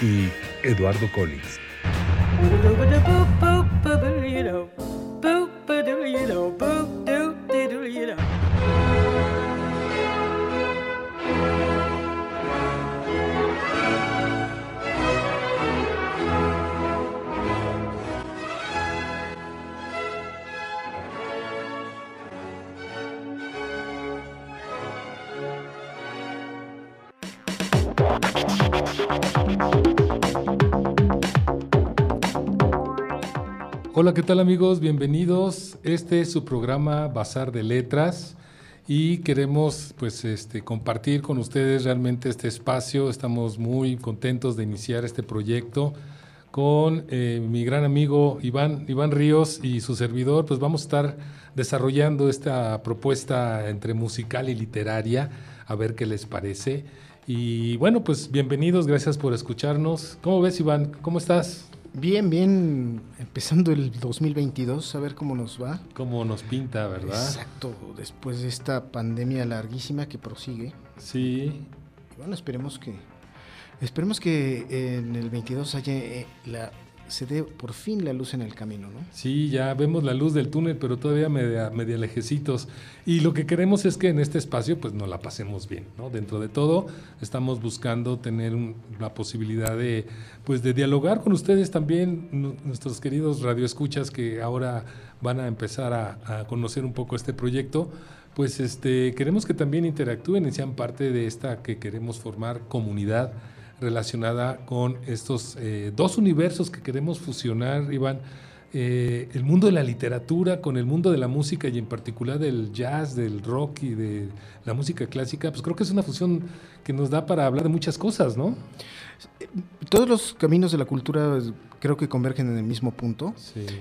y Eduardo Collins. ¿Qué tal amigos? Bienvenidos. Este es su programa Bazar de Letras y queremos pues este compartir con ustedes realmente este espacio. Estamos muy contentos de iniciar este proyecto con eh, mi gran amigo Iván, Iván Ríos y su servidor, pues vamos a estar desarrollando esta propuesta entre musical y literaria, a ver qué les parece. Y bueno, pues bienvenidos, gracias por escucharnos. ¿Cómo ves Iván? ¿Cómo estás? Bien, bien, empezando el 2022, a ver cómo nos va. Cómo nos pinta, ¿verdad? Exacto, después de esta pandemia larguísima que prosigue. Sí. bueno, esperemos que esperemos que en el 22 haya eh, la se dé por fin la luz en el camino, ¿no? Sí, ya vemos la luz del túnel, pero todavía media, media lejecitos. Y lo que queremos es que en este espacio pues nos la pasemos bien, ¿no? Dentro de todo estamos buscando tener la posibilidad de pues de dialogar con ustedes también, nuestros queridos radioescuchas que ahora van a empezar a, a conocer un poco este proyecto pues este, queremos que también interactúen y sean parte de esta que queremos formar comunidad relacionada con estos eh, dos universos que queremos fusionar, Iván. Eh, el mundo de la literatura con el mundo de la música y en particular del jazz, del rock y de la música clásica, pues creo que es una fusión que nos da para hablar de muchas cosas, ¿no? Todos los caminos de la cultura creo que convergen en el mismo punto.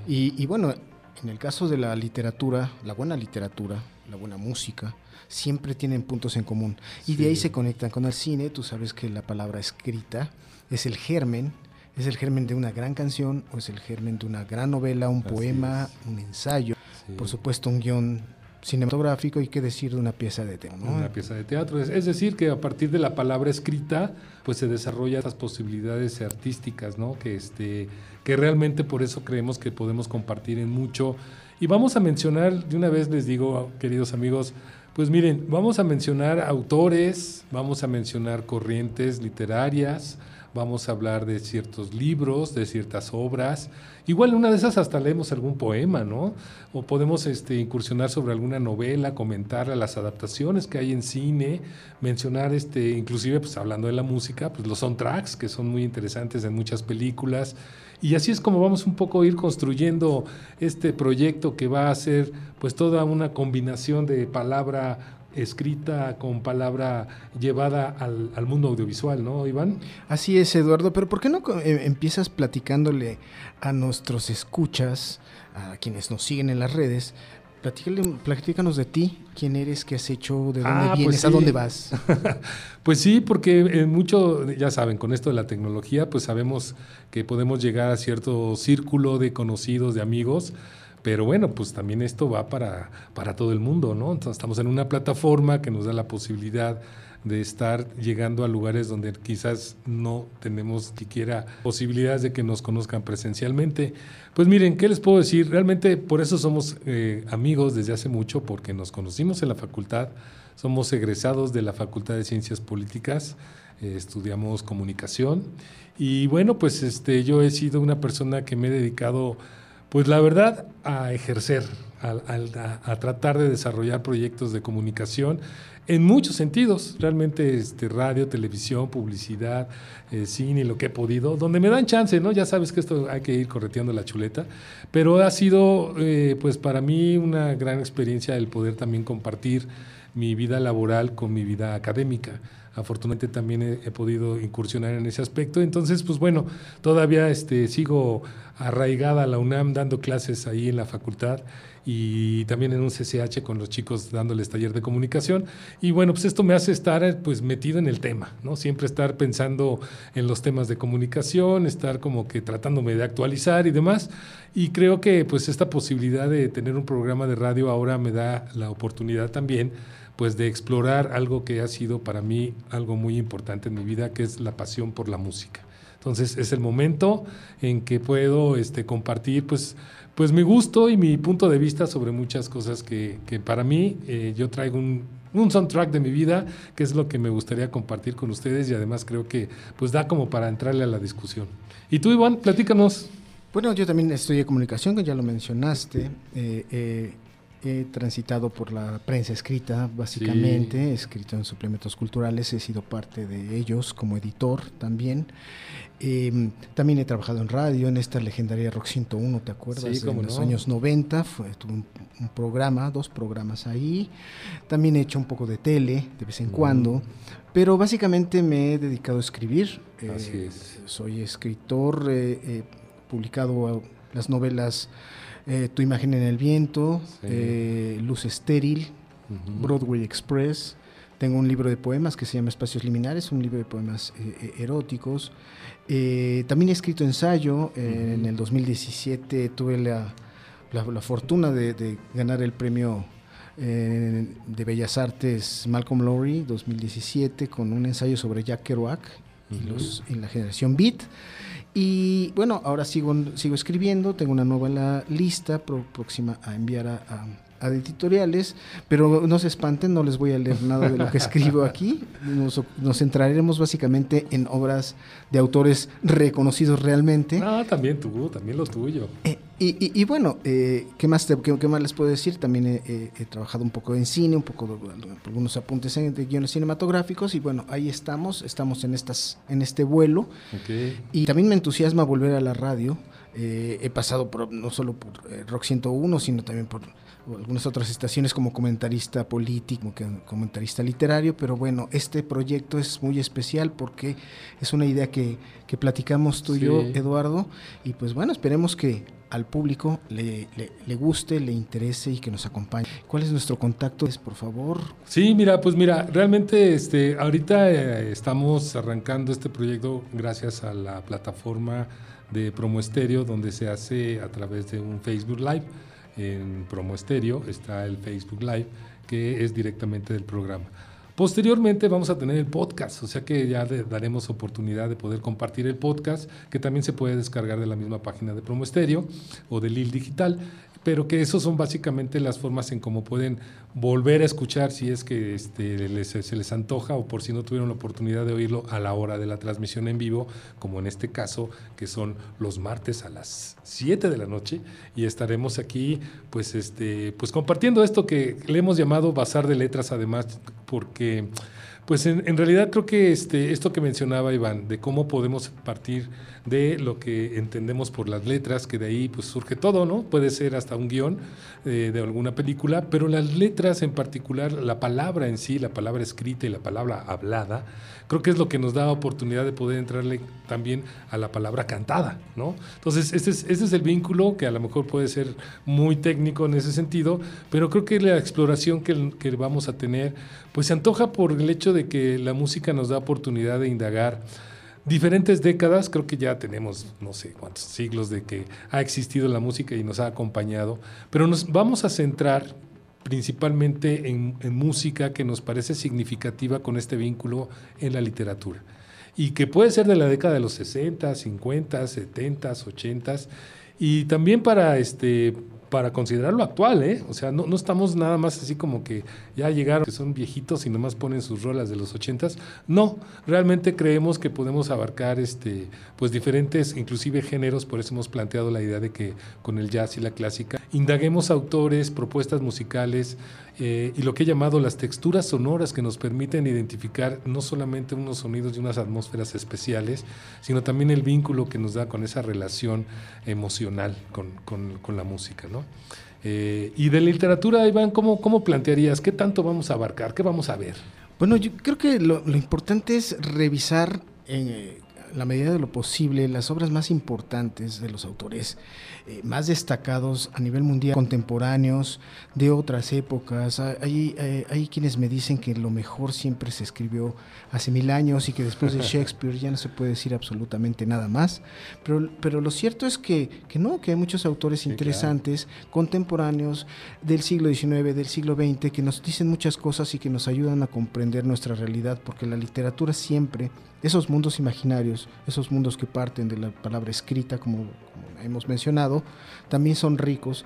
Y, y bueno, en el caso de la literatura, la buena literatura, la buena música, siempre tienen puntos en común. Y de ahí se conectan con el cine. Tú sabes que la palabra escrita es el germen, es el germen de una gran canción o es el germen de una gran novela, un poema, un ensayo. Por supuesto, un guion cinematográfico y qué decir de una pieza de teatro. Una pieza de teatro. Es, decir, que a partir de la palabra escrita, pues se desarrollan esas posibilidades artísticas, ¿no? Que, este, que realmente por eso creemos que podemos compartir en mucho. Y vamos a mencionar, de una vez les digo, queridos amigos, pues miren, vamos a mencionar autores, vamos a mencionar corrientes literarias, vamos a hablar de ciertos libros, de ciertas obras. Igual una de esas hasta leemos algún poema, ¿no? O podemos este, incursionar sobre alguna novela, comentar las adaptaciones que hay en cine, mencionar, este, inclusive, pues hablando de la música, pues los soundtracks, que son muy interesantes en muchas películas. Y así es como vamos un poco a ir construyendo este proyecto que va a ser pues toda una combinación de palabra escrita con palabra llevada al, mundo audiovisual, ¿no, Iván? Así es, Eduardo, pero ¿por qué no eh, empiezas platicándole a nuestros escuchas, a quienes nos siguen en las redes, platícanos de ti, quién eres, qué has hecho, de dónde ah, pues vienes, a dónde vas. pues sí, porque mucho, ya saben, con esto de la tecnología, pues sabemos que podemos llegar a cierto círculo de conocidos, de amigos, pero bueno, pues también esto va para, para todo el mundo, ¿no? Entonces estamos en una plataforma que nos da la posibilidad de estar llegando a lugares donde quizás no tenemos siquiera posibilidades de que nos conozcan presencialmente. Pues miren, ¿qué les puedo decir? Realmente por eso somos eh, amigos desde hace mucho, porque nos conocimos en la facultad, somos egresados de la Facultad de Ciencias Políticas, eh, estudiamos comunicación y bueno, pues este, yo he sido una persona que me he dedicado, pues la verdad, a ejercer, a, tratar de desarrollar proyectos de comunicación en muchos sentidos, realmente este, radio, televisión, publicidad, eh, cine, lo que he podido, donde me dan chance, ¿no? Ya sabes que esto hay que ir correteando la chuleta, pero ha sido eh, pues para mí una gran experiencia el poder también compartir mi vida laboral con mi vida académica. afortunadamente también he, podido incursionar en ese aspecto. Entonces, pues bueno, todavía este, sigo arraigada a la UNAM dando clases ahí en la facultad y también en un CCH con los chicos dándoles taller de comunicación. Y bueno, pues esto me hace estar pues metido en el tema, ¿no? Siempre estar pensando en los temas de comunicación, estar como que tratándome de actualizar y demás. Y creo que pues esta posibilidad de tener un programa de radio ahora me da la oportunidad también pues de explorar algo que ha sido para mí algo muy importante en mi vida, que es la pasión por la música. Entonces es el momento en que puedo este, compartir pues pues mi gusto y mi punto de vista sobre muchas cosas que, que para mí eh, yo traigo un, un, soundtrack de mi vida, que es lo que me gustaría compartir con ustedes y además creo que pues da como para entrarle a la discusión. Y tú, Iván, platícanos. Bueno, yo también estudié comunicación, que ya lo mencionaste. Eh, eh, he transitado por la prensa escrita, básicamente, he escrito en suplementos culturales, he sido parte de ellos como editor también. Em, también he trabajado en radio, en esta legendaria Rock 101, ¿te acuerdas? en los años 90, fue, tuve un, programa, dos programas ahí. También he hecho un poco de tele, de vez en cuando. Pero básicamente me he dedicado a escribir. Eh, soy escritor, eh, he publicado las novelas eh, Tu imagen en el viento, Luz estéril, Broadway Express. Tengo un libro de poemas que se llama Espacios Liminares, un libro de poemas eróticos. Eh, también he escrito ensayo. En el 2017 tuve la, la, fortuna de, ganar el premio eh, de Bellas Artes Malcolm Lowry 2017 con un ensayo sobre Jack Kerouac y, los, la generación Beat. Y bueno, ahora sigo, sigo escribiendo, tengo una nueva lista próxima a enviar a a editoriales, pero no se espanten, no les voy a leer nada de lo que escribo aquí. Nos, nos centraremos básicamente en obras de autores reconocidos realmente. Ah, también tú, también lo tuyo. Eh, y, y, bueno, eh, ¿qué, más qué, más les puedo decir? También he, trabajado un poco en cine, un poco de, algunos apuntes de guiones cinematográficos y bueno, ahí estamos, estamos en, estas, en este vuelo. Y también me entusiasma volver a la radio. Eh, he pasado por, no solo por Rock 101, sino también por algunas otras estaciones como comentarista político, como comentarista literario, pero bueno, este proyecto es muy especial porque es una idea que, que platicamos tú y yo, Eduardo, y pues bueno, esperemos que al público le, le, guste, le interese y que nos acompañe. ¿Cuál es nuestro contacto, por favor? Sí, mira, pues mira, realmente este, ahorita eh, estamos arrancando este proyecto gracias a la plataforma de Promo Estéreo, donde se hace a través de un Facebook Live en Promo Estéreo está el Facebook Live, que es directamente del programa. Posteriormente vamos a tener el podcast, o sea que ya daremos oportunidad de poder compartir el podcast, que también se puede descargar de la misma página de Promo Estéreo o de Lil Digital pero que eso son básicamente las formas en cómo pueden volver a escuchar si es que este, se les antoja o por si no tuvieron la oportunidad de oírlo a la hora de la transmisión en vivo, como en este caso, que son los martes a las 7 de la noche, y estaremos aquí pues, este, pues compartiendo esto que le hemos llamado Bazar de Letras, además, porque pues en, realidad creo que este, esto que mencionaba Iván, de cómo podemos partir de lo que entendemos por las letras, que de ahí pues surge todo, ¿no? Puede ser hasta un guion eh, de alguna película, pero las letras en particular, la palabra en sí, la palabra escrita y la palabra hablada, creo que es lo que nos da oportunidad de poder entrarle también a la palabra cantada, ¿no? Entonces, ese es, es el vínculo que a lo mejor puede ser muy técnico en ese sentido, pero creo que la exploración que, que vamos a tener, pues se antoja por el hecho de que la música nos da oportunidad de indagar diferentes décadas, creo que ya tenemos no sé cuántos siglos de que ha existido la música y nos ha acompañado, pero nos vamos a centrar principalmente en, música que nos parece significativa con este vínculo en la literatura. Y que puede ser de la década de los 60, 50, 70, 80, y también para este, para considerarlo actual, ¿eh? O sea, no, no, estamos nada más así como que ya llegaron, que son viejitos y nomás ponen sus rolas de los ochentas. No, realmente creemos que podemos abarcar este, pues diferentes, inclusive géneros, por eso hemos planteado la idea de que con el jazz y la clásica, indaguemos autores, propuestas musicales, eh, y lo que he llamado las texturas sonoras que nos permiten identificar no solamente unos sonidos y unas atmósferas especiales, sino también el vínculo que nos da con esa relación emocional con, con, la música. ¿no? Eh, y de literatura, Iván, ¿cómo, ¿cómo plantearías? ¿Qué tanto vamos a abarcar? ¿Qué vamos a ver? Bueno, yo creo que lo, importante es revisar en la medida de lo posible las obras más importantes de los autores eh, más destacados a nivel mundial, contemporáneos, de otras épocas. Hay, hay, hay, quienes me dicen que lo mejor siempre se escribió hace mil años y que después de Shakespeare ya no se puede decir absolutamente nada más. Pero, pero lo cierto es que, que no, que hay muchos autores interesantes, contemporáneos del siglo XIX, del siglo XX, que nos dicen muchas cosas y que nos ayudan a comprender nuestra realidad, porque la literatura siempre, esos mundos imaginarios, esos mundos que parten de la palabra escrita, como, como hemos mencionado, también son ricos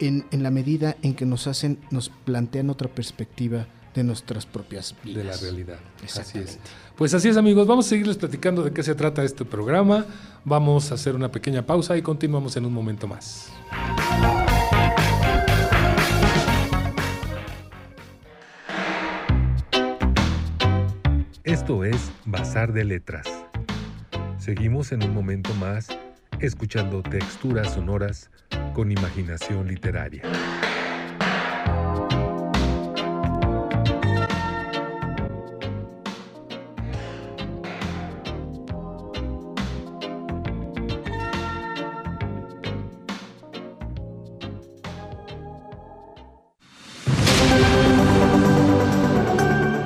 en, la medida en que nos hacen, nos plantean otra perspectiva de nuestras propias vidas. De la realidad. Así es. Pues así es, amigos. Vamos a seguirles platicando de qué se trata este programa. Vamos a hacer una pequeña pausa y continuamos en un momento más. Esto es Bazar de Letras. Seguimos en un momento más escuchando texturas sonoras con imaginación literaria.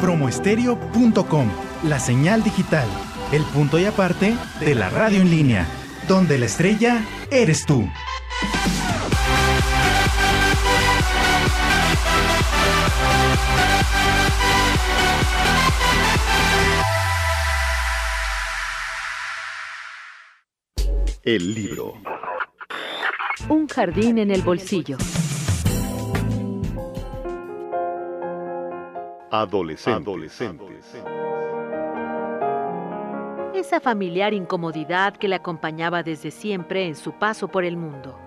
Promoestereo.com, la señal digital, el punto y aparte de la radio en línea donde la estrella eres tú. El libro. Un jardín en el bolsillo. Adolescentes esa familiar incomodidad que le acompañaba desde siempre en su paso por el mundo,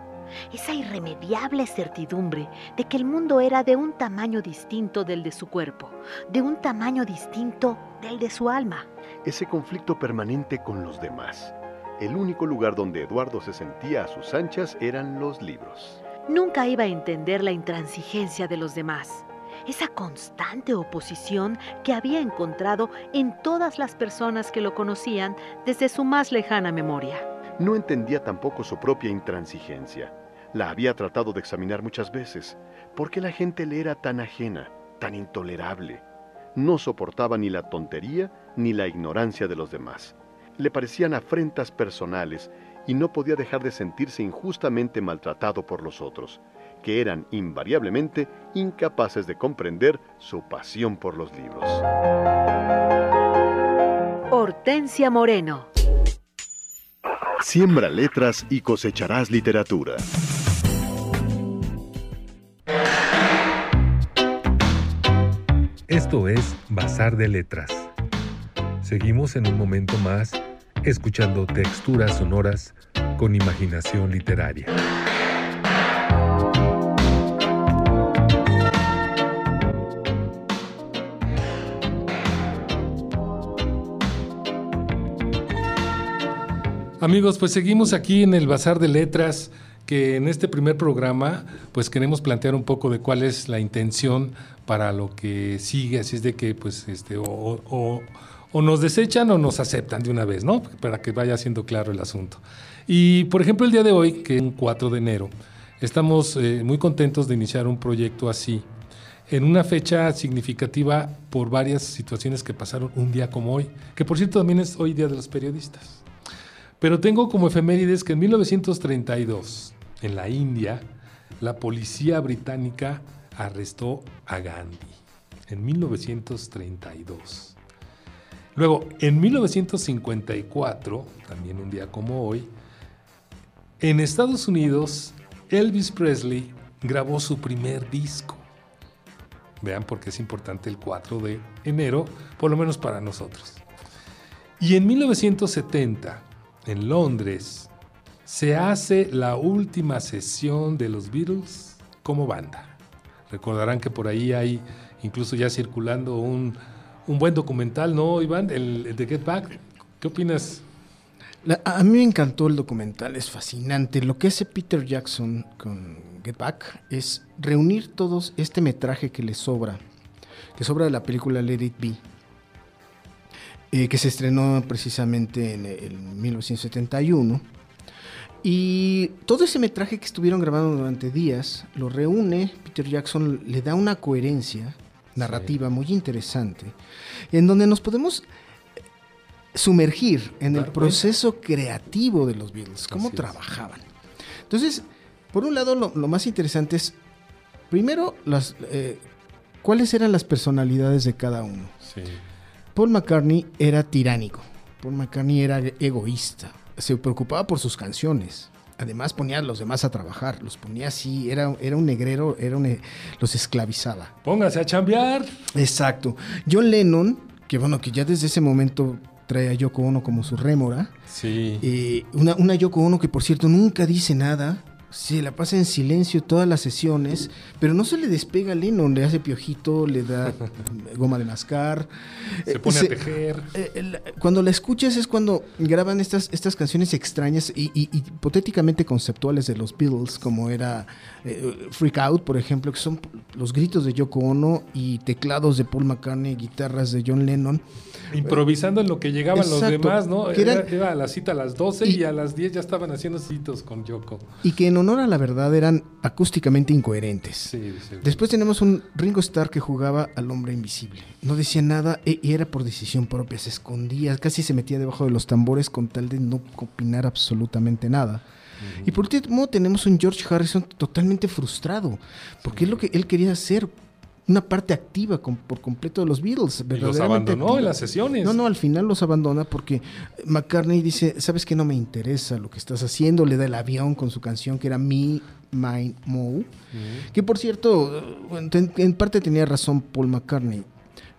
esa irremediable certidumbre de que el mundo era de un tamaño distinto del de su cuerpo, de un tamaño distinto del de su alma. Ese conflicto permanente con los demás. El único lugar donde Eduardo se sentía a sus anchas eran los libros. Nunca iba a entender la intransigencia de los demás esa constante oposición que había encontrado en todas las personas que lo conocían desde su más lejana memoria. No entendía tampoco su propia intransigencia. La había tratado de examinar muchas veces. ¿Por qué la gente le era tan ajena, tan intolerable? No soportaba ni la tontería ni la ignorancia de los demás. Le parecían afrentas personales y no podía dejar de sentirse injustamente maltratado por los otros que eran invariablemente incapaces de comprender su pasión por los libros. Hortensia Moreno. Siembra letras y cosecharás literatura. Esto es Bazar de Letras. Seguimos en un momento más escuchando texturas sonoras con imaginación literaria. Amigos, pues seguimos aquí en el Bazar de Letras, que en este primer programa pues queremos plantear un poco de cuál es la intención para lo que sigue, así es de que pues este o, nos desechan o nos aceptan de una vez, ¿no? Para que vaya siendo claro el asunto. Y por ejemplo el día de hoy, que es un 4 de enero, estamos eh, muy contentos de iniciar un proyecto así, en una fecha significativa por varias situaciones que pasaron un día como hoy, que por cierto también es hoy Día de los Periodistas. Pero tengo como efemérides que en 1932, en la India, la policía británica arrestó a Gandhi. En 1932. Luego, en 1954, también un día como hoy, en Estados Unidos, Elvis Presley grabó su primer disco. Vean por qué es importante el 4 de enero, por lo menos para nosotros. Y en 1970, en Londres, se hace la última sesión de los Beatles como banda. Recordarán que por ahí hay incluso ya circulando un, buen documental, ¿no, Iván? El, de Get Back. ¿Qué opinas? a mí me encantó el documental, es fascinante. Lo que hace Peter Jackson con Get Back es reunir todos este metraje que le sobra que es obra de la película Let It Be, eh, que se estrenó precisamente en, en 1971. Y todo ese metraje que estuvieron grabando durante días lo reúne, Peter Jackson le da una coherencia narrativa muy interesante, en donde nos podemos sumergir en el proceso creativo de los Beatles, cómo trabajaban. Entonces, por un lado, lo, más interesante es, primero, las, eh, cuáles eran las personalidades de cada uno. Paul McCartney era tiránico, Paul McCartney era egoísta, se preocupaba por sus canciones. Además ponía a los demás a trabajar, los ponía así, era, era un negrero, era un, los esclavizaba. Póngase a chambear. Exacto. John Lennon, que bueno, que ya desde ese momento trae a Yoko Ono como su rémora. Sí. Eh, una, una Yoko Ono que por cierto nunca dice nada, se la pasa en silencio todas las sesiones, pero no se le despega a Lennon, le hace piojito, le da goma de mascar. Se eh, pone a tejer. Eh, cuando la escuchas es cuando graban estas, estas canciones extrañas y, hipotéticamente conceptuales de los Beatles, como era Freak Out, por ejemplo, que son los gritos de Yoko Ono y teclados de Paul McCartney, guitarras de John Lennon. Improvisando en lo que llegaban los demás, ¿no? Era, a la cita a las 12 y, a las 10 ya estaban haciendo citos con Yoko. Y que en honor a la verdad eran acústicamente incoherentes. Sí, Después tenemos un Ringo Starr que jugaba al hombre invisible. No decía nada e, y era por decisión propia, se escondía, casi se metía debajo de los tambores con tal de no opinar absolutamente nada. Y por último tenemos un George Harrison totalmente frustrado, porque es lo que él quería hacer, una parte activa por completo de los Beatles. Y los abandonó en las sesiones. No, no, al final los abandona porque McCartney dice, sabes que no me interesa lo que estás haciendo, le da el avión con su canción que era Me, Mine, Mo, que por cierto, en, parte tenía razón Paul McCartney.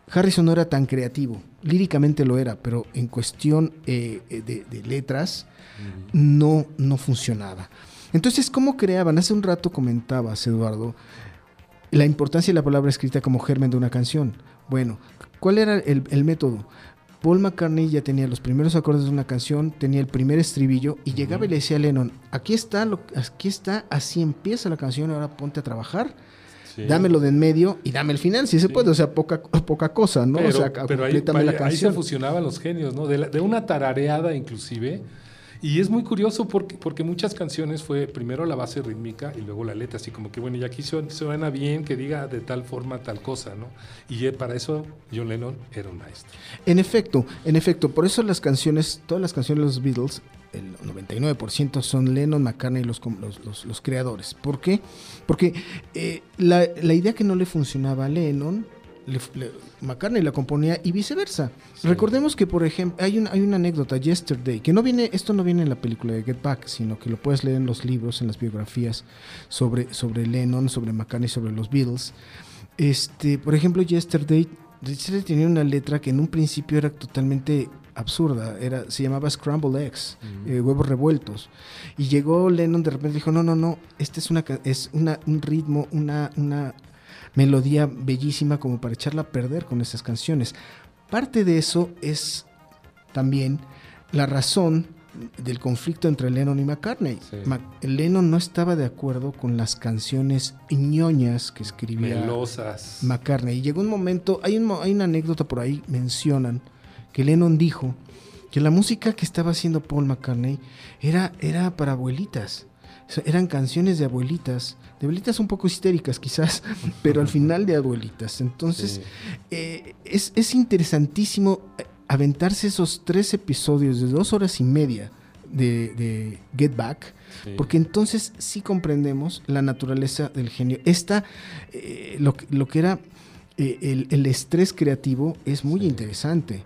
Harrison no era tan creativo, líricamente lo era, pero en cuestión eh, eh, de, letras no, no funcionaba. Entonces, ¿cómo creaban? Hace un rato comentabas, Eduardo, la importancia de la palabra escrita como germen de una canción. Bueno, ¿cuál era el, método? Paul McCartney ya tenía los primeros acordes de una canción, tenía el primer estribillo y llegaba y le decía a Lennon, aquí está, lo, aquí está, así empieza la canción, ahora ponte a trabajar. Dámelo de en medio y dame el final, si se puede, o sea, poca, poca cosa, ¿no? Pero, o sea, ahí, ahí, se fusionaban los genios, ¿no? De, de una tarareada inclusive, y es muy curioso porque, porque muchas canciones fue primero la base rítmica y luego la letra, así como que, bueno, y aquí suena bien que diga de tal forma tal cosa, ¿no? Y para eso John Lennon era un maestro. En efecto, en efecto, por eso las canciones, todas las canciones de los Beatles, el 99% son Lennon, McCartney los, los, los, creadores. ¿Por qué? Porque eh, la, la idea que no le funcionaba a Lennon McCartney la componía y viceversa. Recordemos que, por ejemplo, hay, hay una anécdota, Yesterday, que no viene, esto no viene en la película de Get Back, sino que lo puedes leer en los libros, en las biografías sobre, sobre Lennon, sobre McCartney, sobre los Beatles. Este, por ejemplo, Yesterday, Yesterday tenía una letra que en un principio era totalmente absurda, era, se llamaba Scramble Eggs, eh, huevos revueltos. Y llegó Lennon de repente y dijo, no, no, no, este es, una, es una, un ritmo, una, una, melodía bellísima como para echarla a perder con esas canciones. Parte de eso es también la razón del conflicto entre Lennon y McCartney. Lennon no estaba de acuerdo con las canciones ñoñas que escribía Melosas. McCartney. Y llegó un momento, hay, hay una anécdota por ahí, mencionan que Lennon dijo que la música que estaba haciendo Paul McCartney era, era para abuelitas. Eran canciones de abuelitas, de abuelitas un poco histéricas quizás, pero al final de abuelitas. Entonces, eh, es, interesantísimo eh, aventarse esos tres episodios de dos horas y media de, Get Back, porque entonces sí comprendemos la naturaleza del genio. Esta, eh, lo, que era el, estrés creativo es muy interesante.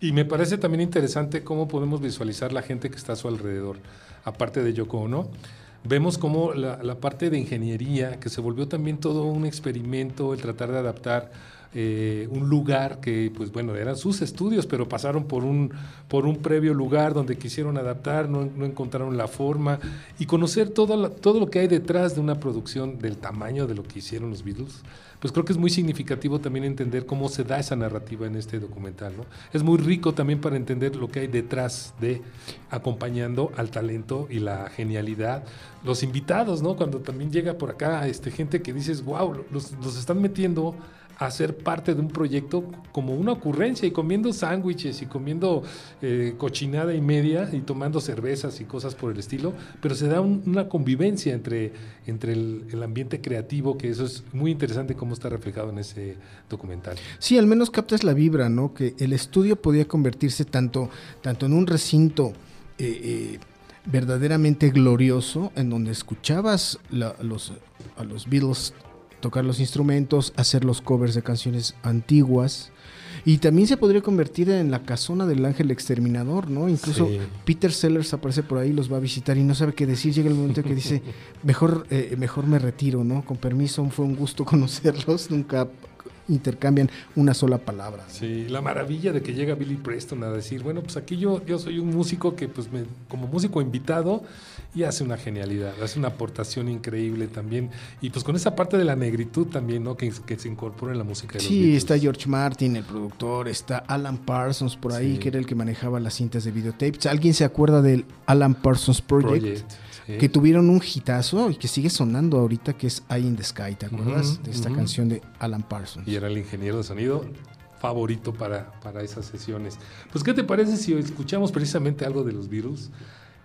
Y me parece también interesante cómo podemos visualizar la gente que está a su alrededor aparte de Yoko Ono, vemos como la, parte de ingeniería, que se volvió también todo un experimento, el tratar de adaptar eh, un lugar que, pues bueno, eran sus estudios, pero pasaron por un, por un previo lugar donde quisieron adaptar, no, encontraron la forma y conocer todo, todo lo que hay detrás de una producción del tamaño de lo que hicieron los Beatles pues creo que es muy significativo también entender cómo se da esa narrativa en este documental. ¿no? Es muy rico también para entender lo que hay detrás de acompañando al talento y la genialidad. Los invitados, ¿no? Cuando también llega por acá este, gente que dices, wow, los, están metiendo a ser parte de un proyecto como una ocurrencia y comiendo sándwiches y comiendo eh, cochinada y media y tomando cervezas y cosas por el estilo, pero se da una convivencia entre, entre el, ambiente creativo, que eso es muy interesante cómo está reflejado en ese documental. Sí, al menos captas la vibra, ¿no? Que el estudio podía convertirse tanto, tanto en un recinto eh, eh, verdaderamente glorioso, en donde escuchabas los, a los Beatles tocar los instrumentos, hacer los covers de canciones antiguas. Y también se podría convertir en la casona del ángel exterminador, ¿no? Incluso Peter Sellers aparece por ahí, los va a visitar y no sabe qué decir. Llega el momento que dice, mejor, eh, mejor me retiro, ¿no? Con permiso, fue un gusto conocerlos. Nunca intercambian una sola palabra. Sí, la maravilla de que llega Billy Preston a decir, bueno, pues aquí yo, yo soy un músico que pues me, como músico invitado y hace una genialidad, hace una aportación increíble también. Y pues con esa parte de la negritud también, ¿no? Que, que se incorpora en la música de los Sí, está George Martin, el productor, está Alan Parsons por ahí, que era el que manejaba las cintas de videotapes. ¿Alguien se acuerda del Alan Parsons Project? que tuvieron un hitazo y que sigue sonando ahorita, que es Eye in the Sky, ¿te acuerdas? de esta canción de Alan Parsons. Y era el ingeniero de sonido favorito para, para esas sesiones. Pues, ¿qué te parece si escuchamos precisamente algo de los Beatles?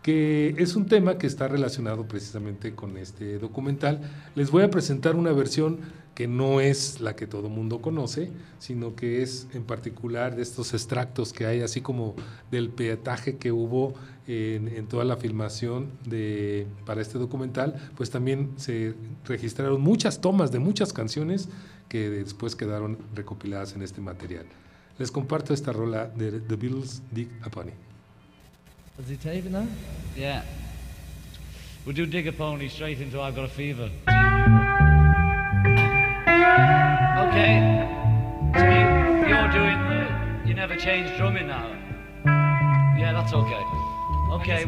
Que es un tema que está relacionado precisamente con este documental. Les voy a presentar una versión que no es la que todo mundo conoce, sino que es en particular de estos extractos que hay, así como del peataje que hubo en, toda la filmación de, para este documental, pues también se registraron muchas tomas de muchas canciones que después quedaron recopiladas en este material. Les comparto esta rola de The Beatles, Dig a Pony. Is he taping that? Yeah. We'll do Dig a Pony straight into I've Got a Fever. Okay. So you, you're doing the. You never change drumming now. Yeah, that's okay. Okay.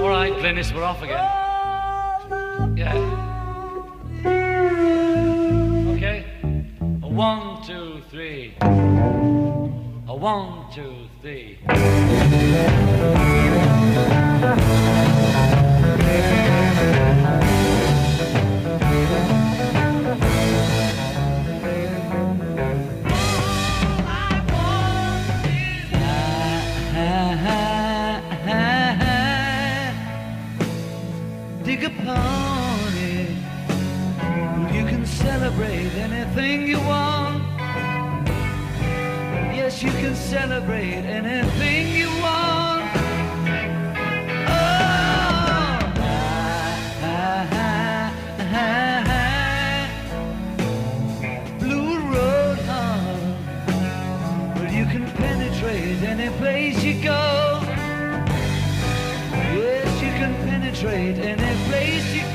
All right, Glynis, we're off again. Yeah. Okay. One, two, three. A one, two, three. dig upon it. You can celebrate anything you want. You can celebrate anything you want. Oh, Blue road, Well, you can penetrate any place you go. Yes, you can penetrate any place you go.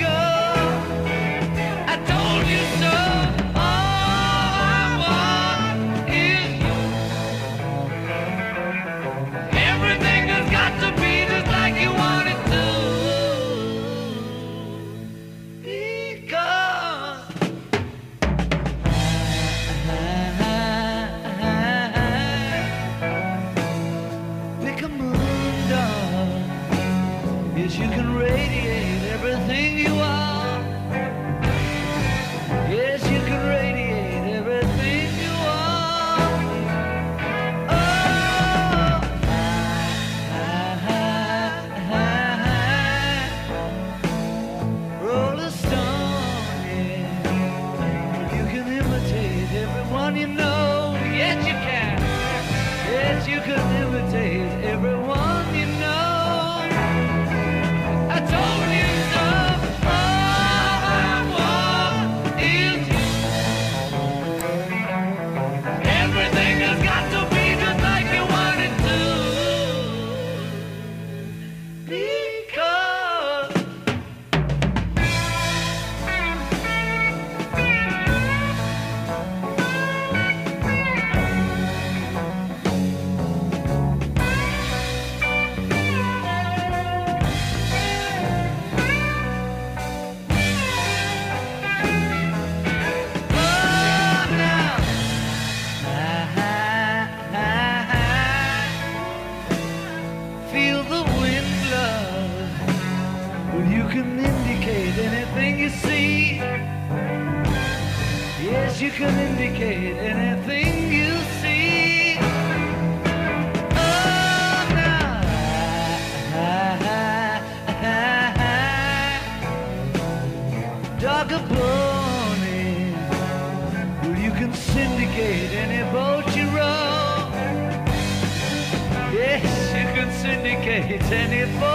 tennis ball.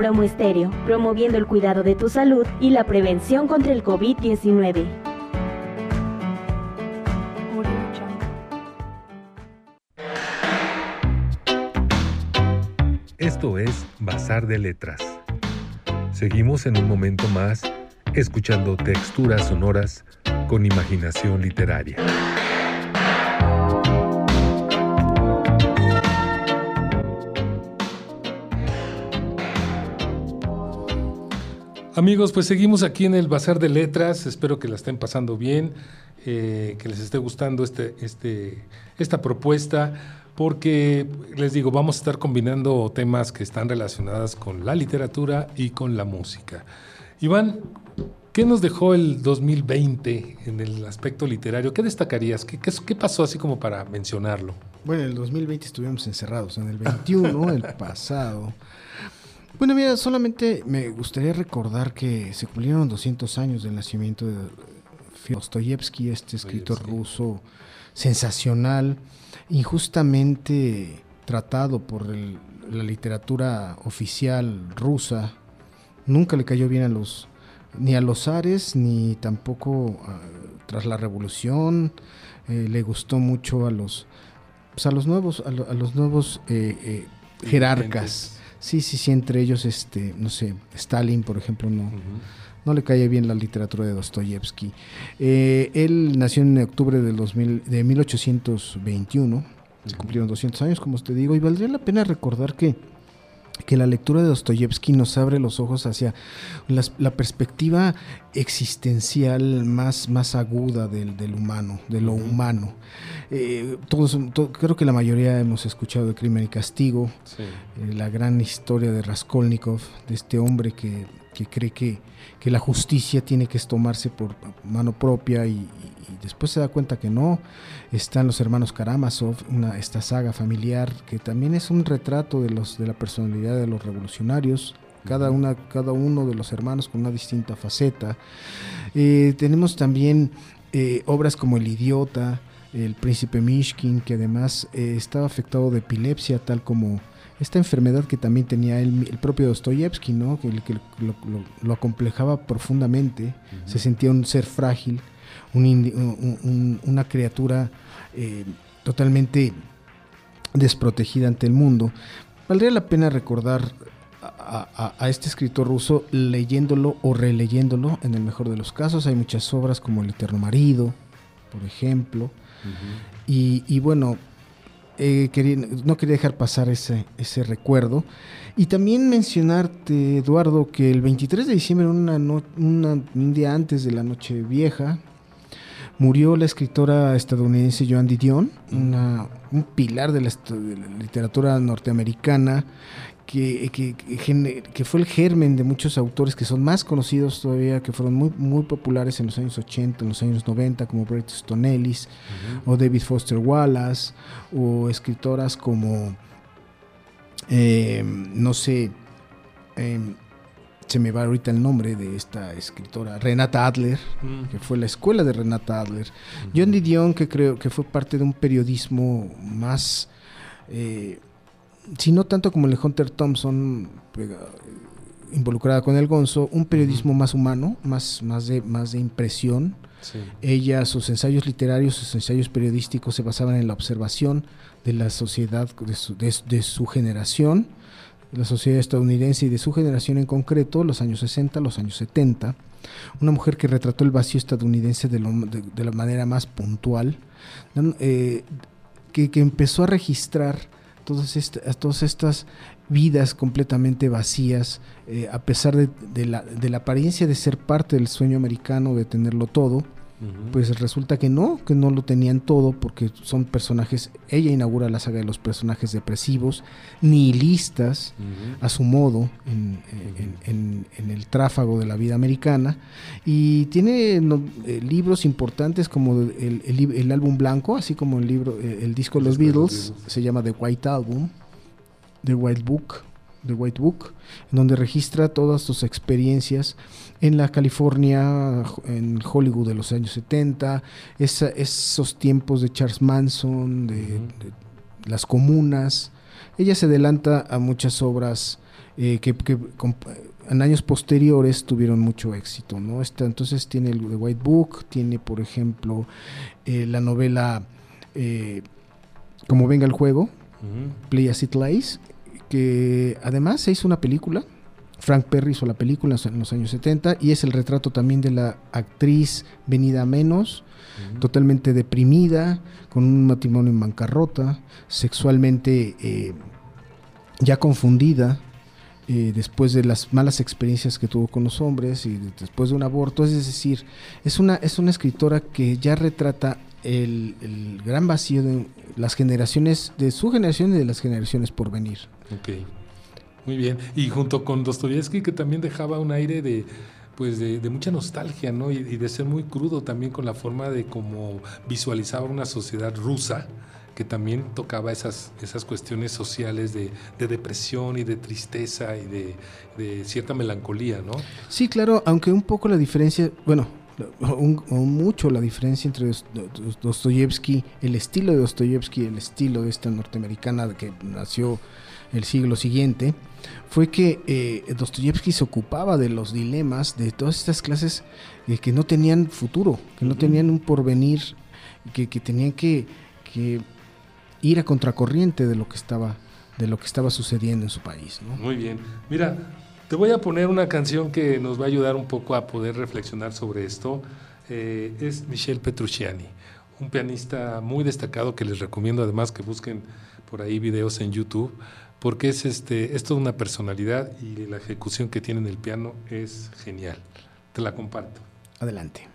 Promo Estéreo, promoviendo el cuidado de tu salud y la prevención contra el COVID-19. Esto es Bazar de Letras. Seguimos en un momento más escuchando texturas sonoras con imaginación literaria. Amigos, pues seguimos aquí en el Bazar de Letras. Espero que la estén pasando bien, eh, que les esté gustando este, este, esta propuesta, porque les digo, vamos a estar combinando temas que están relacionados con la literatura y con la música. Iván, ¿qué nos dejó el 2020 en el aspecto literario? ¿Qué destacarías? ¿Qué, qué, qué pasó así como para mencionarlo? Bueno, en el 2020 estuvimos encerrados, en el 21, el pasado. Bueno, mira, solamente me gustaría recordar que se cumplieron 200 años del nacimiento de Dostoyevsky, este escritor ruso sensacional, injustamente tratado por el- la literatura oficial rusa. Nunca le cayó bien a los ni a los zares ni tampoco ah, tras la revolución. Eh, le gustó mucho a los pues, a los nuevos a, lo- a los nuevos eh, eh, jerarcas. Sí, sí, sí, entre ellos, este, no sé, Stalin, por ejemplo, no, no le cae bien la literatura de Dostoyevsky. Eh, él nació en octubre del 2000, de 1821, se cumplieron 200 años, como te digo, y valdría la pena recordar que, que la lectura de Dostoyevsky nos abre los ojos hacia las- la perspectiva existencial más, más aguda del, del humano, de lo humano. Eh, todos, to- creo que la mayoría hemos escuchado de Crimen y Castigo, Sí. eh, la gran historia de Raskolnikov, de este hombre que, que cree que, que la justicia tiene que tomarse por mano propia y, y- después se da cuenta que no. Están los hermanos Karamazov, una, esta saga familiar que también es un retrato de, los, de la personalidad de los revolucionarios. Cada, una, cada uno de los hermanos con una distinta faceta. Eh, tenemos también eh, obras como El Idiota, El Príncipe Mishkin, que además eh, estaba afectado de epilepsia, tal como esta enfermedad que también tenía el, el propio Dostoyevsky, ¿no? que, que lo, lo- lo acomplejaba profundamente, se sentía un ser frágil, un un- un- una criatura eh, totalmente desprotegida ante el mundo. Valdría la pena recordar a, a- a este escritor ruso leyéndolo o releyéndolo, en el mejor de los casos. Hay muchas obras como El Eterno Marido, por ejemplo. y, y, bueno, eh, quería, no quería dejar pasar ese, ese recuerdo. Y también mencionarte, Eduardo, que el 23 de diciembre, una un día antes de la noche vieja, murió la escritora estadounidense Joan Didion, una, un pilar de la, de la literatura norteamericana, que, que, fue el germen de muchos autores que son más conocidos todavía, que fueron muy, muy populares en los años 80, en los años 90, como Bret Easton Ellis, o David Foster Wallace, o escritoras como, eh, no sé, em, se me va ahorita el nombre de esta escritora, Renata Adler, mm. que fue la escuela de Renata Adler. John Didion, que creo que fue parte de un periodismo más... Eh, si no tanto como el de Hunter Thompson, involucrada con el Gonzo, un periodismo más humano, más, más, de, más de impresión. Ella, sus ensayos literarios, sus ensayos periodísticos se basaban en la observación de la sociedad de su, de, su generación, la sociedad estadounidense y de su generación en concreto, los años 60, los años 70. Una mujer que retrató el vacío estadounidense de, la manera más puntual, eh, que, que empezó a registrar todas, todas estas vidas completamente vacías, eh, a pesar de, la, de la apariencia de ser parte del sueño americano, de tenerlo todo, pues resulta que no, que no lo tenían todo porque son personajes, ella inaugura la saga de los personajes depresivos, nihilistas a su modo en, el tráfago de la vida americana. Y tiene eh, libros importantes como el, álbum blanco, así como el libro, eh, el disco de los Beatles, se llama The White Album, The White Book, The White Book, en donde registra todas sus experiencias en la California, en Hollywood de los años 70, esos tiempos de Charles Manson, de, las comunas. Ella se adelanta a muchas obras eh, que, en años posteriores tuvieron mucho éxito. ¿no? entonces tiene el The White Book, tiene por ejemplo eh, la novela eh, Como venga el juego, Play As It Lies, que además se hizo una película Frank Perry hizo la película en los años 70 y es el retrato también de la actriz venida menos, totalmente deprimida, con un matrimonio en bancarrota, sexualmente eh, ya confundida. Eh, después de las malas experiencias que tuvo con los hombres y después de un aborto, es decir, es una, es una escritora que ya retrata el, gran vacío de las generaciones, de su generación y de las generaciones por venir. Okay. Muy bien. Y junto con Dostoyevsky, que también dejaba un aire de pues de, mucha nostalgia, ¿no? Y, de ser muy crudo también con la forma de cómo visualizaba una sociedad rusa, que también tocaba esas, esas cuestiones sociales de, depresión y de tristeza y de, cierta melancolía, ¿no? Sí, claro, aunque un poco la diferencia, bueno, o mucho la diferencia entre Dostoyevsky, el estilo de Dostoyevsky, el estilo de esta norteamericana que nació el siglo siguiente, fue que eh, Dostoyevsky se ocupaba de los dilemas de todas estas clases eh, que no tenían futuro, que no tenían un porvenir, que, que tenían que, ir a contracorriente de lo que estaba de lo que estaba sucediendo en su país. Muy bien. Mira, te voy a poner una canción que nos va a ayudar un poco a poder reflexionar sobre esto. Eh, es Michel Petrucciani, un pianista muy destacado que les recomiendo además que busquen por ahí videos en YouTube porque es, este, es toda una personalidad y la ejecución que tiene en el piano es genial. Te la comparto. Adelante.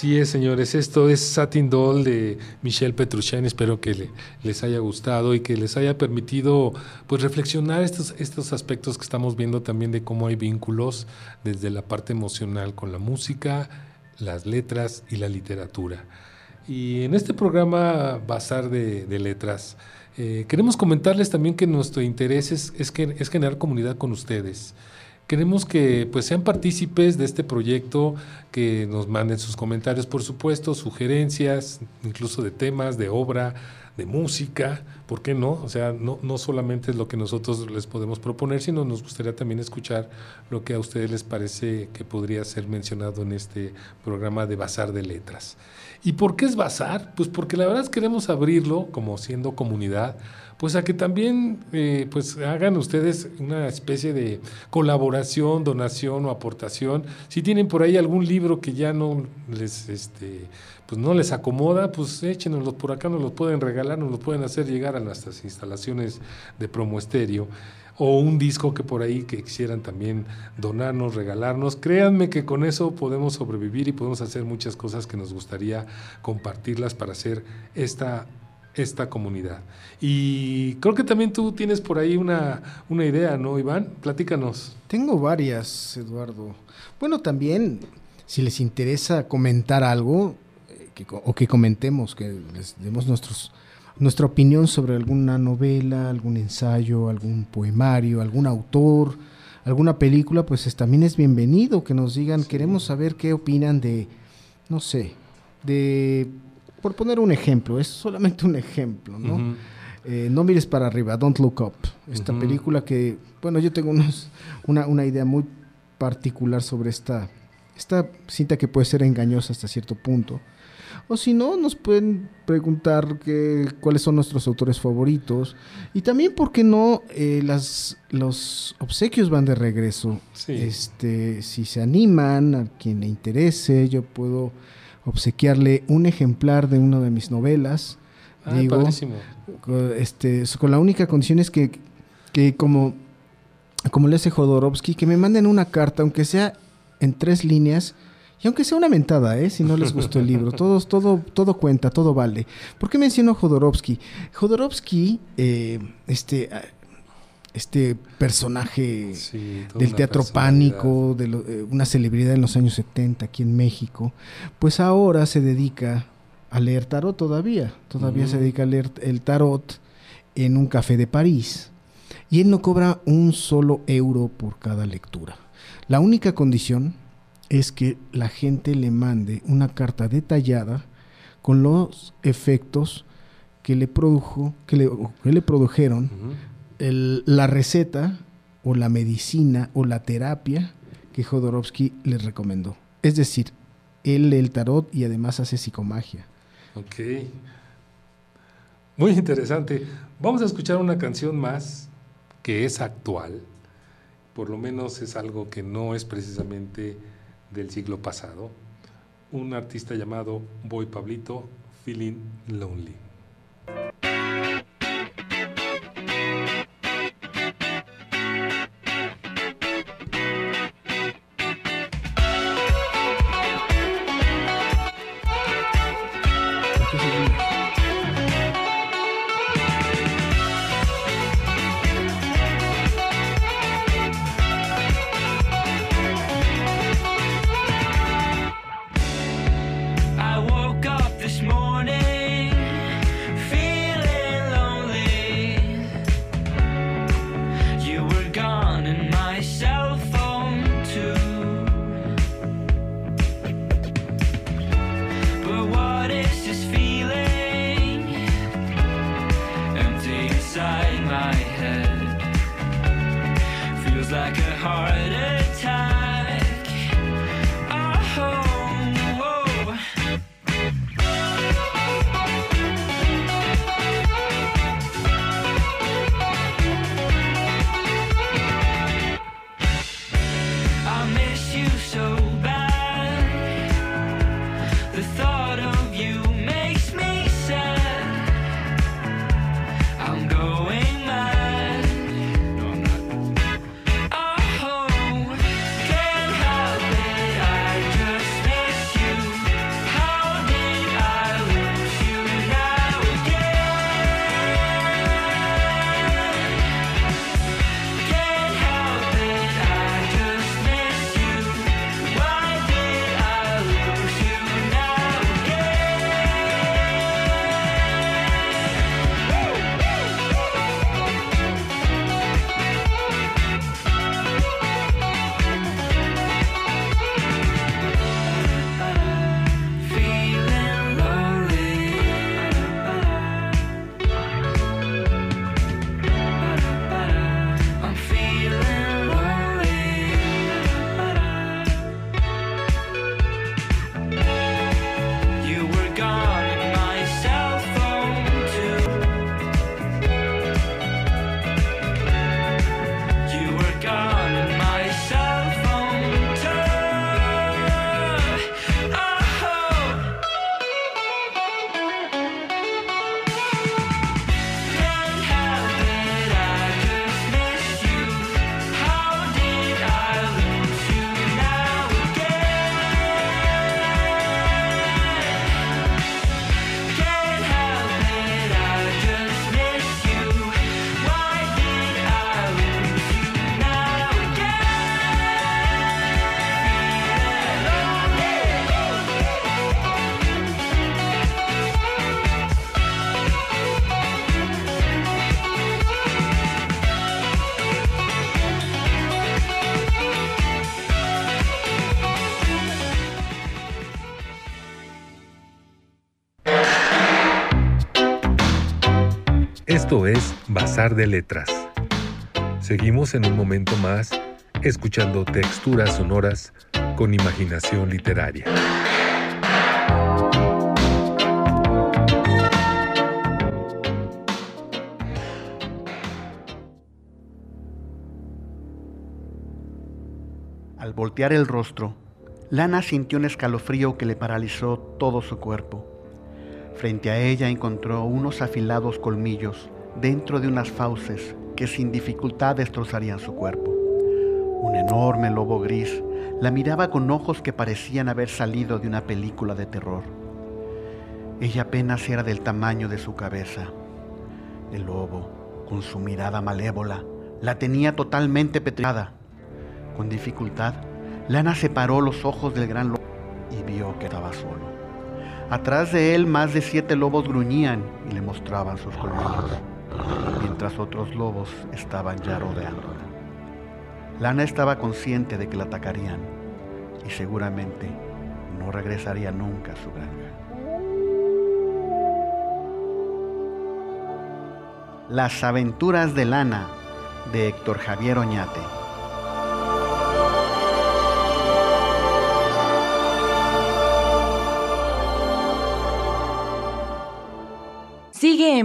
Así es, señores. Esto es Satin Doll de Michelle Petrucciani. Espero que le- les haya gustado y que les haya permitido pues reflexionar estos, estos aspectos que estamos viendo también de cómo hay vínculos desde la parte emocional con la música, las letras y la literatura. Y en este programa Bazar de, de Letras, eh, queremos comentarles también que nuestro interés es, es, que, es generar comunidad con ustedes. Queremos que pues sean partícipes de este proyecto, que nos manden sus comentarios, por supuesto, sugerencias, incluso de temas, de obra, de música, ¿por qué no? O sea, no, no solamente es lo que nosotros les podemos proponer, sino nos gustaría también escuchar lo que a ustedes les parece que podría ser mencionado en este programa de Bazar de Letras. ¿Y por qué es Bazar? Pues porque la verdad es que queremos abrirlo, como siendo comunidad, pues a que también eh, pues hagan ustedes una especie de colaboración, donación o aportación. Si tienen por ahí algún libro que ya no les este pues no les acomoda, pues échenoslos por acá, nos los pueden regalar, nos los pueden hacer llegar a nuestras instalaciones de promo estéreo o un disco que por ahí que quisieran también donarnos, regalarnos. Créanme que con eso podemos sobrevivir y podemos hacer muchas cosas que nos gustaría compartirlas para hacer esta esta comunidad. Y creo que también tú tienes por ahí una, una idea, ¿no, Iván? Platícanos. Tengo varias, Eduardo. Bueno, también, si les interesa comentar algo, eh, que o que comentemos, que les demos nuestros, nuestra opinión sobre alguna novela, algún ensayo, algún poemario, algún autor, alguna película, pues es- también es bienvenido que nos digan, queremos saber qué opinan de, no sé, de, por poner un ejemplo, es solamente un ejemplo, ¿no? Eh, no mires para arriba, Don't Look Up. Esta película que, bueno, yo tengo unos- una, una idea muy particular sobre esta, esta cinta que puede ser engañosa hasta cierto punto. O si no, nos pueden preguntar que, cuáles son nuestros autores favoritos. Y también, ¿por qué no? Eh, las, los obsequios van de regreso. Sí. Este, si se animan, a quien le interese, yo puedo obsequiarle un ejemplar de una de mis novelas. Ah, Digo, padrísimo. este, con la única condición es que, que como, como le hace Jodorowsky, que me manden una carta, aunque sea en tres líneas, y aunque sea una mentada, ¿eh? si no les gustó el libro, todo, todo, todo cuenta, todo vale. ¿Por qué menciono Jodorowsky? Jodorowsky, eh, este, este personaje Sí, del teatro pánico, de lo- eh, una celebridad en los años 70 aquí en México, pues ahora se dedica a leer tarot todavía. Todavía se dedica a leer el tarot en un café de París. Y él no cobra un solo euro por cada lectura. La única condición es que la gente le mande una carta detallada con los efectos que le produjo, que le, que le produjeron. La receta o la medicina o la terapia que Jodorowsky les recomendó. Es decir, él lee el tarot y además hace psicomagia. Ok. Muy interesante. Vamos a escuchar una canción más que es actual. Por lo menos es algo que no es precisamente del siglo pasado. Un artista llamado Boy Pablito, Feeling Lonely. De Letras. Seguimos en un momento más escuchando texturas sonoras con imaginación literaria. Al voltear el rostro, Lana sintió un escalofrío que le paralizó todo su cuerpo. Frente a ella encontró unos afilados colmillos dentro de unas fauces que sin dificultad destrozarían su cuerpo. Un enorme lobo gris la miraba con ojos que parecían haber salido de una película de terror. Ella apenas era del tamaño de su cabeza. El lobo, con su mirada malévola, la tenía totalmente petrificada. Con dificultad, Lana separó los ojos del gran lobo y vio que estaba solo. Atrás de él más de siete lobos gruñían y le mostraban sus colmillos, mientras otros lobos estaban ya rodeándola. Lana estaba consciente de que la atacarían y seguramente no regresaría nunca a su granja. Las aventuras de Lana de Héctor Javier Oñate.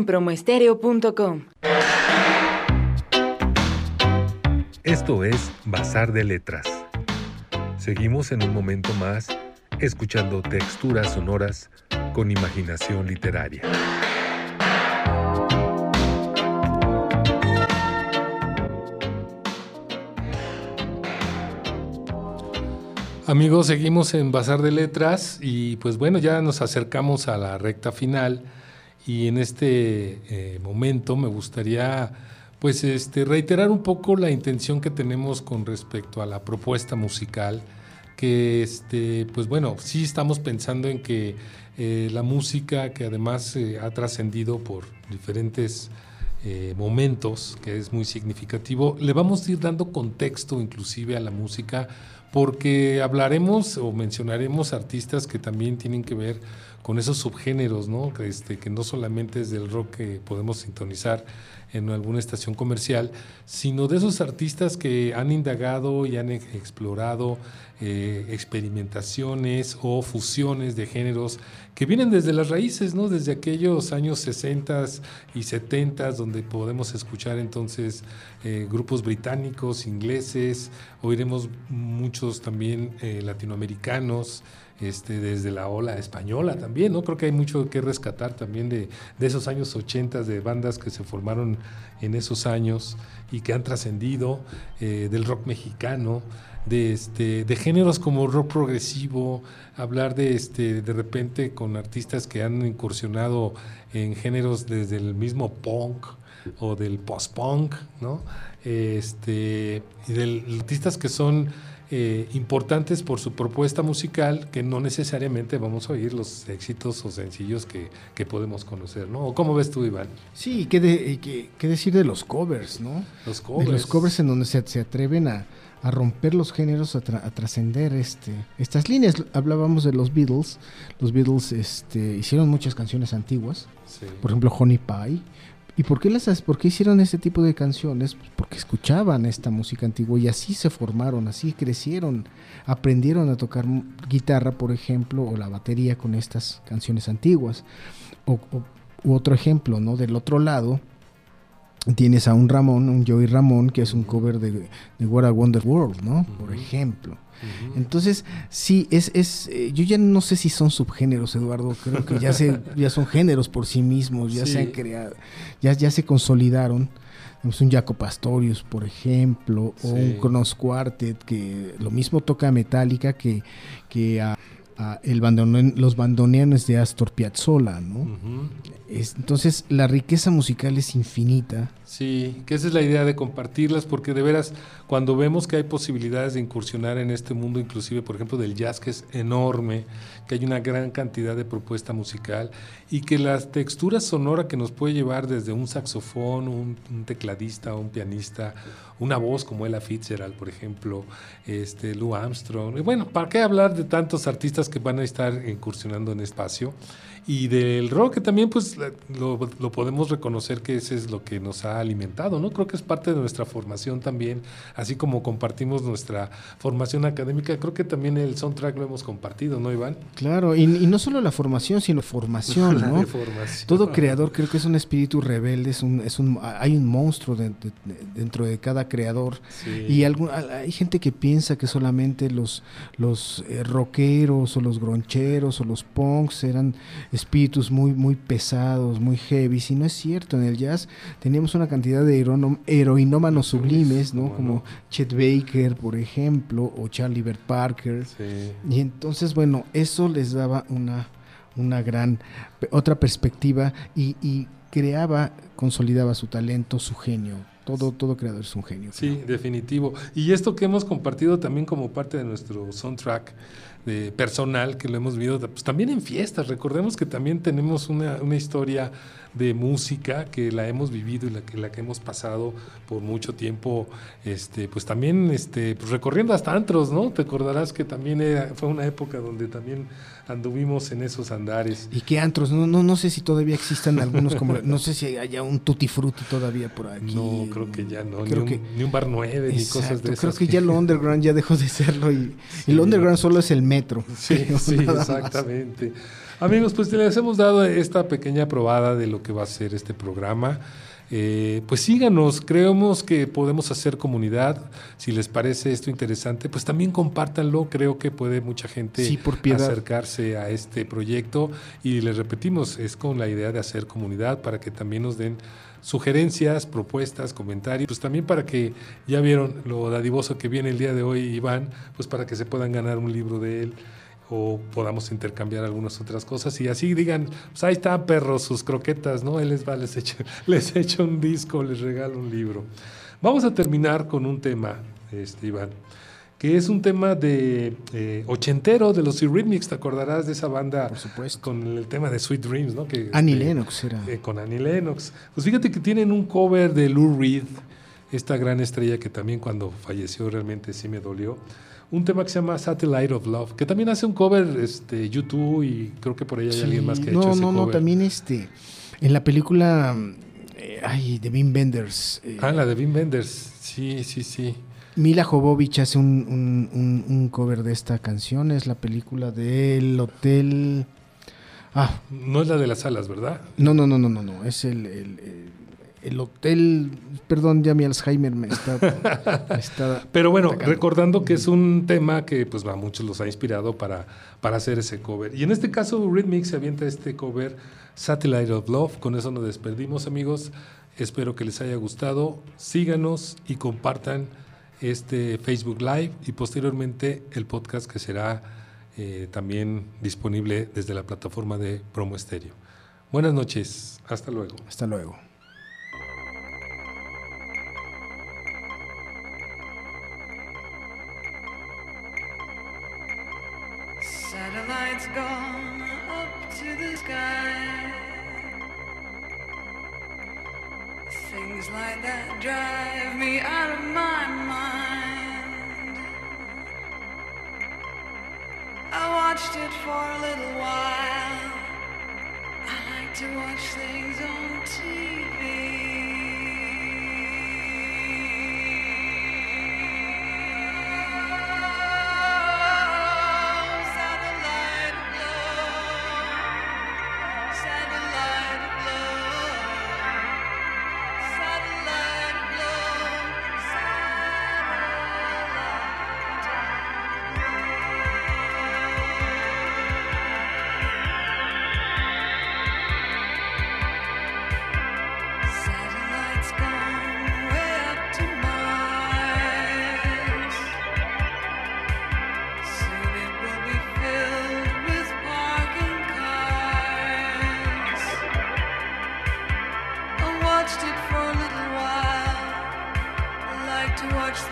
promoestereo.com. Esto es Bazar de Letras. Seguimos en un momento más escuchando texturas sonoras con imaginación literaria. Amigos, seguimos en Bazar de Letras y pues bueno, ya nos acercamos a la recta final y en este eh, momento me gustaría pues este, reiterar un poco la intención que tenemos con respecto a la propuesta musical, que este, pues bueno, sí estamos pensando en que eh, la música que además eh, ha trascendido por diferentes momentos, que es muy significativo, le vamos a ir dando contexto inclusive a la música porque hablaremos o mencionaremos artistas que también tienen que ver con esos subgéneros, ¿no? Este, que no solamente es del rock que podemos sintonizar en alguna estación comercial, sino de esos artistas que han indagado y han explorado eh, experimentaciones o fusiones de géneros que vienen desde las raíces, ¿no? Desde aquellos años 60 y 70 donde podemos escuchar entonces eh, grupos británicos, ingleses, oiremos muchos también eh, latinoamericanos, este, desde la ola española también, ¿no? Creo que hay mucho que rescatar también de, esos años 80 de bandas que se formaron en esos años y que han trascendido, eh, del rock mexicano, de, este, de géneros como rock progresivo, hablar de, este, de repente con artistas que han incursionado en géneros desde el mismo punk o del post-punk, ¿no? Este, y de artistas que son eh, importantes por su propuesta musical que no necesariamente vamos a oír los éxitos o sencillos que, que podemos conocer, ¿no? ¿Cómo ves tú, Iván? Sí, ¿qué, de, qué, decir de los covers, ¿no? Los covers. los covers en donde se, se atreven a, a, romper los géneros, a, trascender este, estas líneas. Hablábamos de los Beatles. Los Beatles este, hicieron muchas canciones antiguas. Por ejemplo, Honey Pie ¿Y por qué, las, por qué hicieron ese tipo de canciones? Pues porque escuchaban esta música antigua y así se formaron, así crecieron, aprendieron a tocar guitarra, por ejemplo, o la batería con estas canciones antiguas. O, otro ejemplo, ¿no? Del otro lado, tienes a un Ramón, un Joey Ramón, que es un cover de, de What a Wonder World, ¿no? Por ejemplo. Entonces, sí, es, es, eh, yo ya no sé si son subgéneros, Eduardo, creo que ya se, ya son géneros por sí mismos, ya se han creado, ya, ya se consolidaron. Tenemos un Jaco Pastorius, por ejemplo, o un Cronos Quartet, que lo mismo toca Metallica que, que a el los bandoneones de Astor Piazzolla, ¿no? entonces la riqueza musical es infinita. Sí, que esa es la idea de compartirlas, porque de veras, cuando vemos que hay posibilidades de incursionar en este mundo, inclusive, por ejemplo, del jazz, que es enorme, que hay una gran cantidad de propuesta musical, y que la textura sonora que nos puede llevar desde un saxofón, un, tecladista, un pianista, una voz como Ella Fitzgerald, por ejemplo, este, Lou Armstrong, y bueno, ¿para qué hablar de tantos artistas que van a estar incursionando en espacio. Y del rock, que también pues lo, lo, podemos reconocer que ese es lo que nos ha alimentado, ¿no? Creo que es parte de nuestra formación también, así como compartimos nuestra formación académica, creo que también el soundtrack lo hemos compartido, ¿no, Iván? Claro, y, y no solo la formación, sino formación, ¿no? formación. Todo creador creo que es un espíritu rebelde, es un, es un, hay un monstruo de, de, dentro de cada creador. Sí. Y algún, hay gente que piensa que solamente los, los eh, rockeros o los groncheros o los punks eran espíritus muy, muy pesados, muy heavy, y no es cierto, en el jazz teníamos una cantidad de heroinómanos sublimes, ¿no? Como Chet Baker, por ejemplo, o Charlie Bert Parker. Sí. Y entonces, bueno, eso les daba una, una gran, otra perspectiva y, y creaba, consolidaba su talento, su genio. Todo, todo creador es un genio. Sí, definitivo. Y esto que hemos compartido también como parte de nuestro soundtrack de personal que lo hemos vivido, pues también en fiestas. Recordemos que también tenemos una, una historia de música que la hemos vivido y la que, la que hemos pasado por mucho tiempo, este, pues también este, pues recorriendo hasta antros, ¿no? Te acordarás que también era, fue una época donde también anduvimos en esos andares. ¿Y qué antros? No, no, no sé si todavía existan algunos, como no sé si haya un tutti frutti todavía por aquí. No, creo que ya no, Creo ni, que- un, ni un bar nueve, ni cosas de esas. Creo que ya lo underground ya dejó de serlo y, y el underground solo es el metro. Sí, sí, más. Amigos, pues les hemos dado esta pequeña probada de lo que va a ser este programa. Eh, pues síganos, creemos que podemos hacer comunidad. Si les parece esto interesante, pues también compártanlo. Creo que puede mucha gente Sí, por piedad. acercarse a este proyecto. Y les repetimos, es con la idea de hacer comunidad para que también nos den sugerencias, propuestas, comentarios, pues también para que ya vieron lo dadivoso que viene el día de hoy Iván, pues para que se puedan ganar un libro de él o podamos intercambiar algunas otras cosas y así digan, pues ahí están perros, sus croquetas, ¿no? Él les va, les echo, les echo un disco, les regalo un libro. Vamos a terminar con un tema, este, Iván, que es un tema de eh, ochentero de los Eurythmics, te acordarás de esa banda Por supuesto. con el tema de Sweet Dreams, ¿no? Que, Annie este, Lennox era. eh, con Annie Lennox. Pues fíjate que tienen un cover de Lou Reed, esta gran estrella que también cuando falleció realmente sí me dolió. Un tema que se llama Satellite of Love, que también hace un cover este, YouTube y creo que por ahí hay Sí, alguien más que ha no, hecho ese no, no, cover. también este, en la película, eh, ay, de Wim Wenders, eh, Ah, la de Wim Wenders. Sí, sí, sí. Mila Jovovich hace un, un- un- un cover de esta canción, es la película del hotel, ah, No es la de las alas, ¿verdad? no, no, no, no, no, no, es el, el, el- el hotel, perdón, ya mi Alzheimer me está, me está Pero bueno, atacando. recordando que es un tema que pues a muchos los ha inspirado para, para hacer ese cover. Y en este caso Rhythmic se avienta este cover Satellite of Love. Con eso nos despedimos amigos. Espero que les haya gustado. Síganos y compartan este Facebook Live y posteriormente el podcast que será eh, también disponible desde la plataforma de Promo Estéreo. Buenas noches. Hasta luego. Hasta luego. It for a little while. I like to watch things on TV.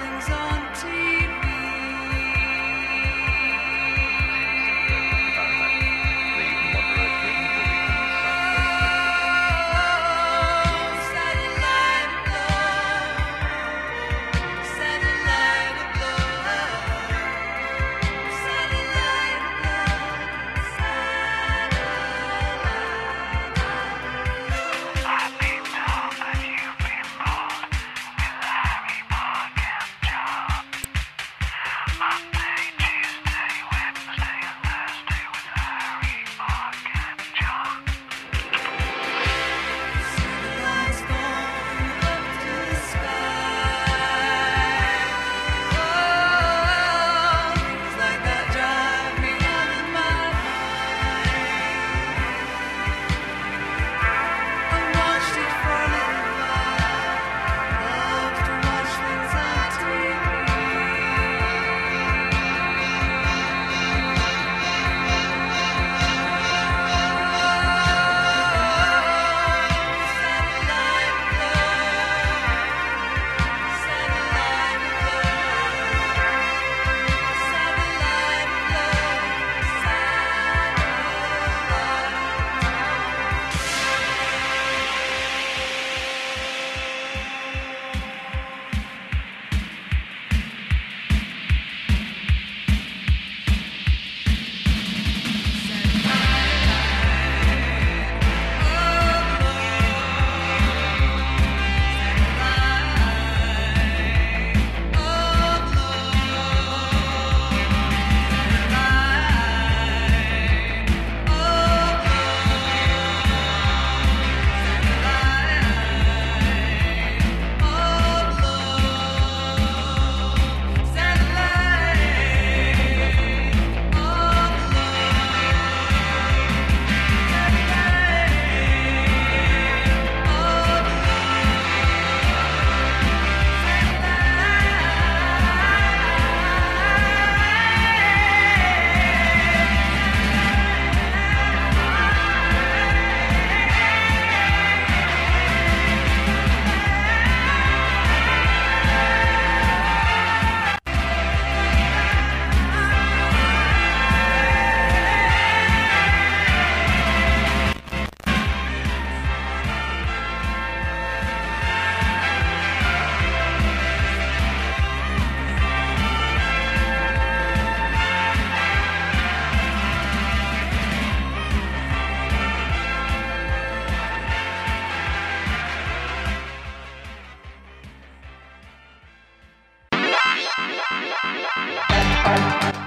things on TV.